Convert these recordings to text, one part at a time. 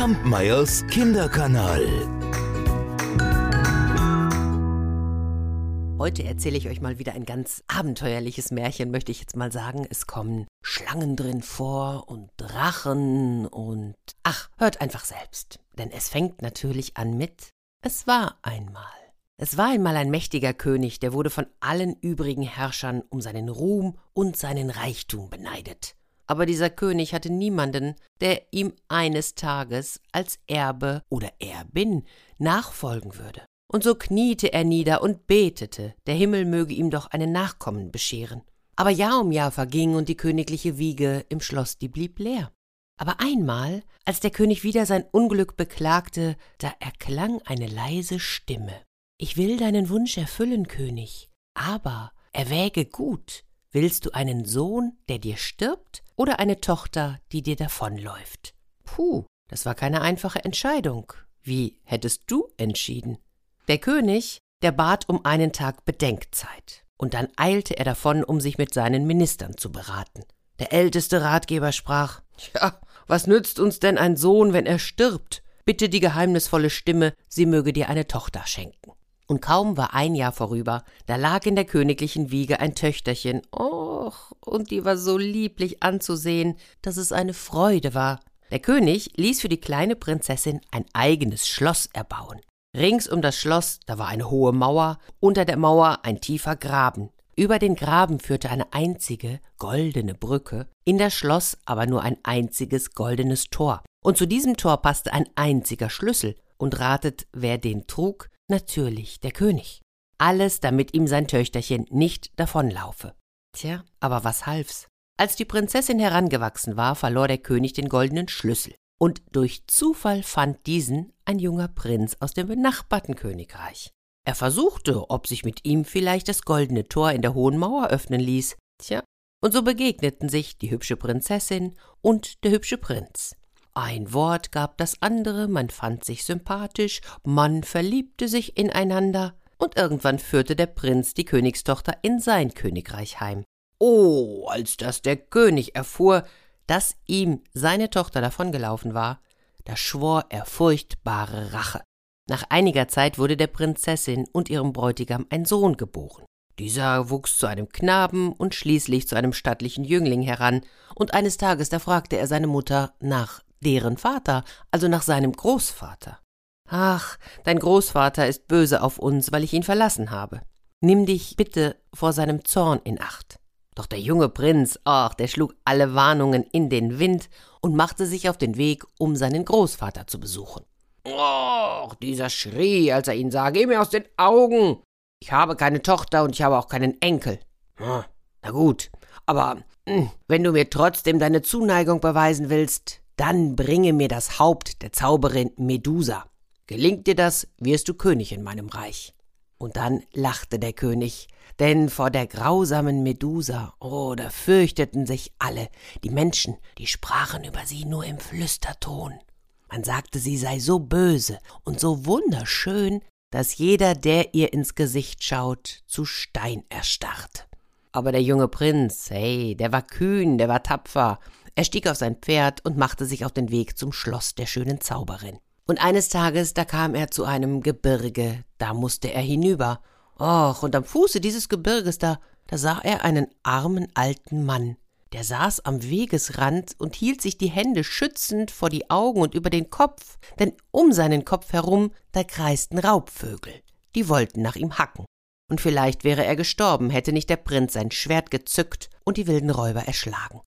Kampmeyers Kinderkanal. Heute erzähle ich euch mal wieder ein ganz abenteuerliches Märchen, möchte ich jetzt mal sagen. Es kommen Schlangen drin vor und Drachen und... Ach, hört einfach selbst. Denn es fängt natürlich an mit Es war einmal. Es war einmal ein mächtiger König, der wurde von allen übrigen Herrschern um seinen Ruhm und seinen Reichtum beneidet. Aber dieser König hatte niemanden, der ihm eines Tages als Erbe oder Erbin nachfolgen würde. Und so kniete er nieder und betete, der Himmel möge ihm doch einen Nachkommen bescheren. Aber Jahr um Jahr verging und die königliche Wiege im Schloss, die blieb leer. Aber einmal, als der König wieder sein Unglück beklagte, da erklang eine leise Stimme. Ich will deinen Wunsch erfüllen, König, aber erwäge gut, willst du einen Sohn, der dir stirbt, oder eine Tochter, die dir davonläuft? Puh, das war keine einfache Entscheidung. Wie hättest du entschieden? Der König, der bat um einen Tag Bedenkzeit, und dann eilte er davon, um sich mit seinen Ministern zu beraten. Der älteste Ratgeber sprach Ja, was nützt uns denn ein Sohn, wenn er stirbt? Bitte die geheimnisvolle Stimme, sie möge dir eine Tochter schenken. Und kaum war ein Jahr vorüber, da lag in der königlichen Wiege ein Töchterchen, och, und die war so lieblich anzusehen, dass es eine Freude war. Der König ließ für die kleine Prinzessin ein eigenes Schloss erbauen. Rings um das Schloss, da war eine hohe Mauer, unter der Mauer ein tiefer Graben. Über den Graben führte eine einzige goldene Brücke, in das Schloss aber nur ein einziges goldenes Tor. Und zu diesem Tor passte ein einziger Schlüssel. Und ratet, wer den trug? Natürlich der König. Alles, damit ihm sein Töchterchen nicht davonlaufe. Tja, aber was half's? Als die Prinzessin herangewachsen war, verlor der König den goldenen Schlüssel und durch Zufall fand diesen ein junger Prinz aus dem benachbarten Königreich. Er versuchte, ob sich mit ihm vielleicht das goldene Tor in der hohen Mauer öffnen ließ. Tja, und so begegneten sich die hübsche Prinzessin und der hübsche Prinz. Ein Wort gab das andere, man fand sich sympathisch, man verliebte sich ineinander, und irgendwann führte der Prinz die Königstochter in sein Königreich heim. Oh, als das der König erfuhr, dass ihm seine Tochter davongelaufen war, da schwor er furchtbare Rache. Nach einiger Zeit wurde der Prinzessin und ihrem Bräutigam ein Sohn geboren. Dieser wuchs zu einem Knaben und schließlich zu einem stattlichen Jüngling heran, und eines Tages da fragte er seine Mutter nach deren Vater, also nach seinem Großvater. Ach, dein Großvater ist böse auf uns, weil ich ihn verlassen habe. Nimm dich bitte vor seinem Zorn in Acht. Doch der junge Prinz, ach, der schlug alle Warnungen in den Wind und machte sich auf den Weg, um seinen Großvater zu besuchen. Och, dieser schrie, als er ihn sah, geh mir aus den Augen. Ich habe keine Tochter und ich habe auch keinen Enkel. Hm, na gut, aber hm, wenn du mir trotzdem deine Zuneigung beweisen willst, dann bringe mir das Haupt der Zauberin Medusa. Gelingt dir das, wirst du König in meinem Reich. Und dann lachte der König, denn vor der grausamen Medusa, oh, da fürchteten sich alle, die Menschen, die sprachen über sie nur im Flüsterton. Man sagte, sie sei so böse und so wunderschön, dass jeder, der ihr ins Gesicht schaut, zu Stein erstarrt. Aber der junge Prinz, hey, der war kühn, der war tapfer. Er stieg auf sein Pferd und machte sich auf den Weg zum Schloss der schönen Zauberin. Und eines Tages, da kam er zu einem Gebirge, da musste er hinüber, Och, und am Fuße dieses Gebirges da, da sah er einen armen alten Mann. Der saß am Wegesrand und hielt sich die Hände schützend vor die Augen und über den Kopf, denn um seinen Kopf herum, da kreisten Raubvögel. Die wollten nach ihm hacken. Und vielleicht wäre er gestorben, hätte nicht der Prinz sein Schwert gezückt und die wilden Räuber erschlagen.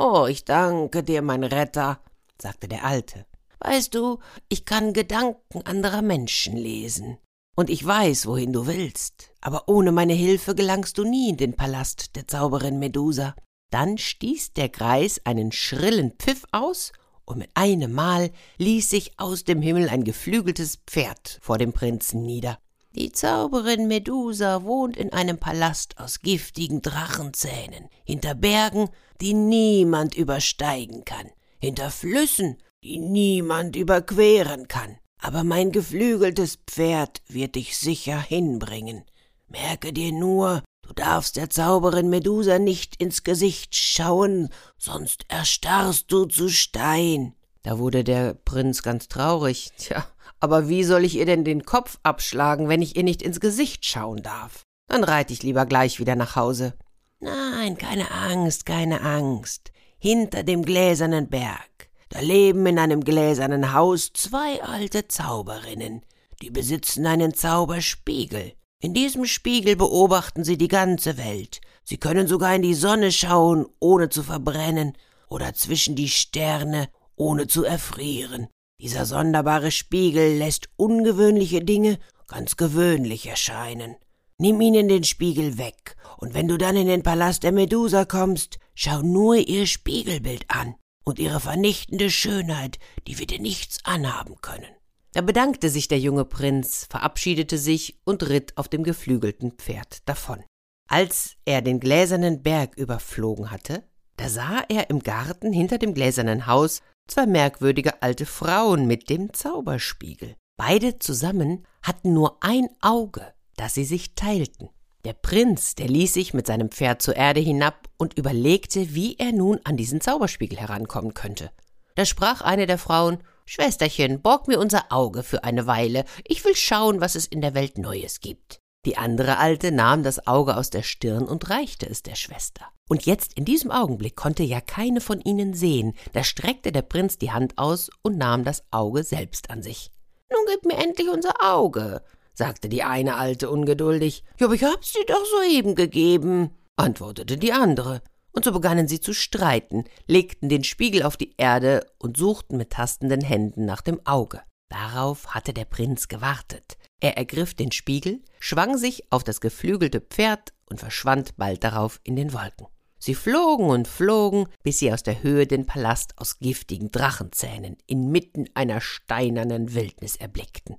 Oh, ich danke dir, mein Retter, sagte der Alte. Weißt du, ich kann Gedanken anderer Menschen lesen und ich weiß, wohin du willst, aber ohne meine Hilfe gelangst du nie in den Palast der Zauberin Medusa. Dann stieß der Greis einen schrillen Pfiff aus, und mit einem Mal ließ sich aus dem Himmel ein geflügeltes Pferd vor dem Prinzen nieder. Die Zauberin Medusa wohnt in einem Palast aus giftigen Drachenzähnen, hinter Bergen, die niemand übersteigen kann, hinter Flüssen, die niemand überqueren kann aber mein geflügeltes Pferd wird dich sicher hinbringen. Merke dir nur, du darfst der Zauberin Medusa nicht ins Gesicht schauen, sonst erstarrst du zu Stein. Da wurde der Prinz ganz traurig. Tja, aber wie soll ich ihr denn den Kopf abschlagen, wenn ich ihr nicht ins Gesicht schauen darf? Dann reite ich lieber gleich wieder nach Hause. Nein, keine Angst, keine Angst. Hinter dem gläsernen Berg, da leben in einem gläsernen Haus zwei alte Zauberinnen, die besitzen einen Zauberspiegel. In diesem Spiegel beobachten sie die ganze Welt. Sie können sogar in die Sonne schauen, ohne zu verbrennen, oder zwischen die Sterne, ohne zu erfrieren. Dieser sonderbare Spiegel lässt ungewöhnliche Dinge ganz gewöhnlich erscheinen. Nimm ihnen den Spiegel weg, und wenn du dann in den Palast der Medusa kommst, schau nur ihr Spiegelbild an, und ihre vernichtende Schönheit, die wird dir nichts anhaben können. Da bedankte sich der junge Prinz, verabschiedete sich und ritt auf dem geflügelten Pferd davon. Als er den gläsernen Berg überflogen hatte, da sah er im Garten hinter dem gläsernen Haus zwei merkwürdige alte Frauen mit dem Zauberspiegel. Beide zusammen hatten nur ein Auge, das sie sich teilten. Der Prinz, der ließ sich mit seinem Pferd zur Erde hinab und überlegte, wie er nun an diesen Zauberspiegel herankommen könnte. Da sprach eine der Frauen Schwesterchen, borg mir unser Auge für eine Weile, ich will schauen, was es in der Welt Neues gibt. Die andere Alte nahm das Auge aus der Stirn und reichte es der Schwester. Und jetzt in diesem Augenblick konnte ja keine von ihnen sehen, da streckte der Prinz die Hand aus und nahm das Auge selbst an sich. Nun gib mir endlich unser Auge, sagte die eine Alte ungeduldig. Ja, aber ich hab's dir doch soeben gegeben, antwortete die andere und so begannen sie zu streiten, legten den Spiegel auf die Erde und suchten mit tastenden Händen nach dem Auge. Darauf hatte der Prinz gewartet. Er ergriff den Spiegel, schwang sich auf das geflügelte Pferd und verschwand bald darauf in den Wolken. Sie flogen und flogen, bis sie aus der Höhe den Palast aus giftigen Drachenzähnen inmitten einer steinernen Wildnis erblickten.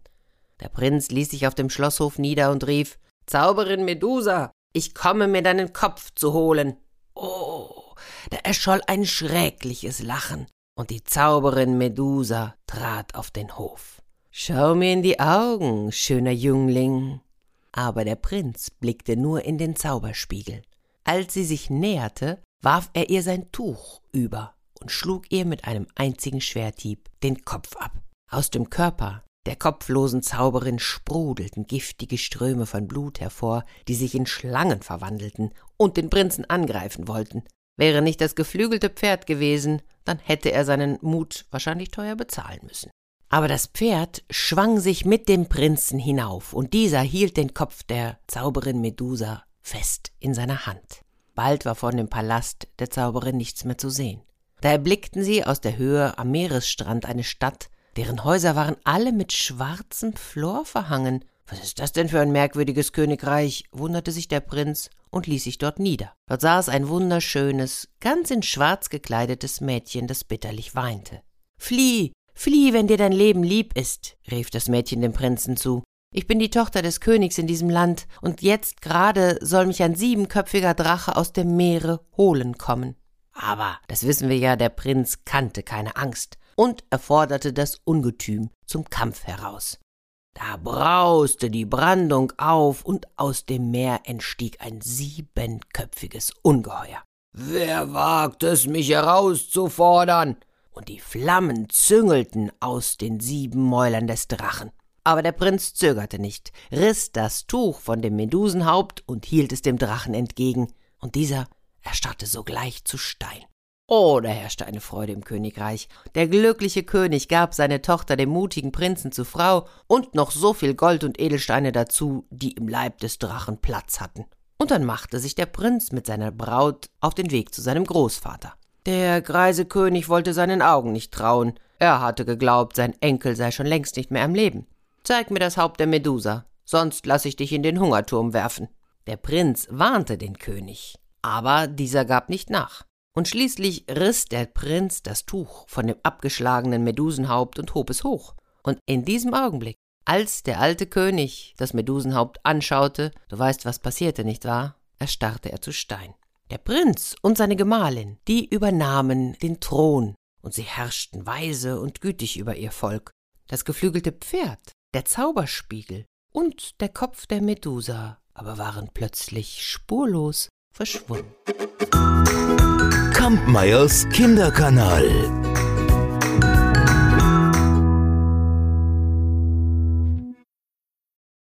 Der Prinz ließ sich auf dem Schlosshof nieder und rief Zauberin Medusa, ich komme mir deinen Kopf zu holen. Oh, da erscholl ein schreckliches Lachen, und die Zauberin Medusa trat auf den Hof. Schau mir in die Augen, schöner Jüngling. Aber der Prinz blickte nur in den Zauberspiegel. Als sie sich näherte, warf er ihr sein Tuch über und schlug ihr mit einem einzigen Schwerthieb den Kopf ab. Aus dem Körper der kopflosen Zauberin sprudelten giftige Ströme von Blut hervor, die sich in Schlangen verwandelten und den Prinzen angreifen wollten. Wäre nicht das geflügelte Pferd gewesen, dann hätte er seinen Mut wahrscheinlich teuer bezahlen müssen. Aber das Pferd schwang sich mit dem Prinzen hinauf, und dieser hielt den Kopf der Zauberin Medusa fest in seiner Hand. Bald war von dem Palast der Zauberin nichts mehr zu sehen. Da erblickten sie aus der Höhe am Meeresstrand eine Stadt, deren Häuser waren alle mit schwarzem Flor verhangen. Was ist das denn für ein merkwürdiges Königreich? wunderte sich der Prinz und ließ sich dort nieder. Dort saß ein wunderschönes, ganz in schwarz gekleidetes Mädchen, das bitterlich weinte. Flieh, flieh, wenn dir dein Leben lieb ist, rief das Mädchen dem Prinzen zu. Ich bin die Tochter des Königs in diesem Land, und jetzt gerade soll mich ein siebenköpfiger Drache aus dem Meere holen kommen. Aber, das wissen wir ja, der Prinz kannte keine Angst und er forderte das Ungetüm zum Kampf heraus. Da brauste die Brandung auf und aus dem Meer entstieg ein siebenköpfiges Ungeheuer. Wer wagt es, mich herauszufordern? Und die Flammen züngelten aus den sieben Mäulern des Drachen. Aber der Prinz zögerte nicht, riss das Tuch von dem Medusenhaupt und hielt es dem Drachen entgegen, und dieser erstarrte sogleich zu Stein. Oh, da herrschte eine Freude im Königreich. Der glückliche König gab seine Tochter dem mutigen Prinzen zu Frau und noch so viel Gold und Edelsteine dazu, die im Leib des Drachen Platz hatten. Und dann machte sich der Prinz mit seiner Braut auf den Weg zu seinem Großvater. Der greise König wollte seinen Augen nicht trauen. Er hatte geglaubt, sein Enkel sei schon längst nicht mehr am Leben. Zeig mir das Haupt der Medusa, sonst lass ich dich in den Hungerturm werfen. Der Prinz warnte den König, aber dieser gab nicht nach. Und schließlich riss der Prinz das Tuch von dem abgeschlagenen Medusenhaupt und hob es hoch. Und in diesem Augenblick, als der alte König das Medusenhaupt anschaute, du weißt, was passierte, nicht wahr? erstarrte er zu Stein. Der Prinz und seine Gemahlin, die übernahmen den Thron, und sie herrschten weise und gütig über ihr Volk. Das geflügelte Pferd, der Zauberspiegel und der Kopf der Medusa aber waren plötzlich spurlos verschwunden. Kampmeyers Kinderkanal.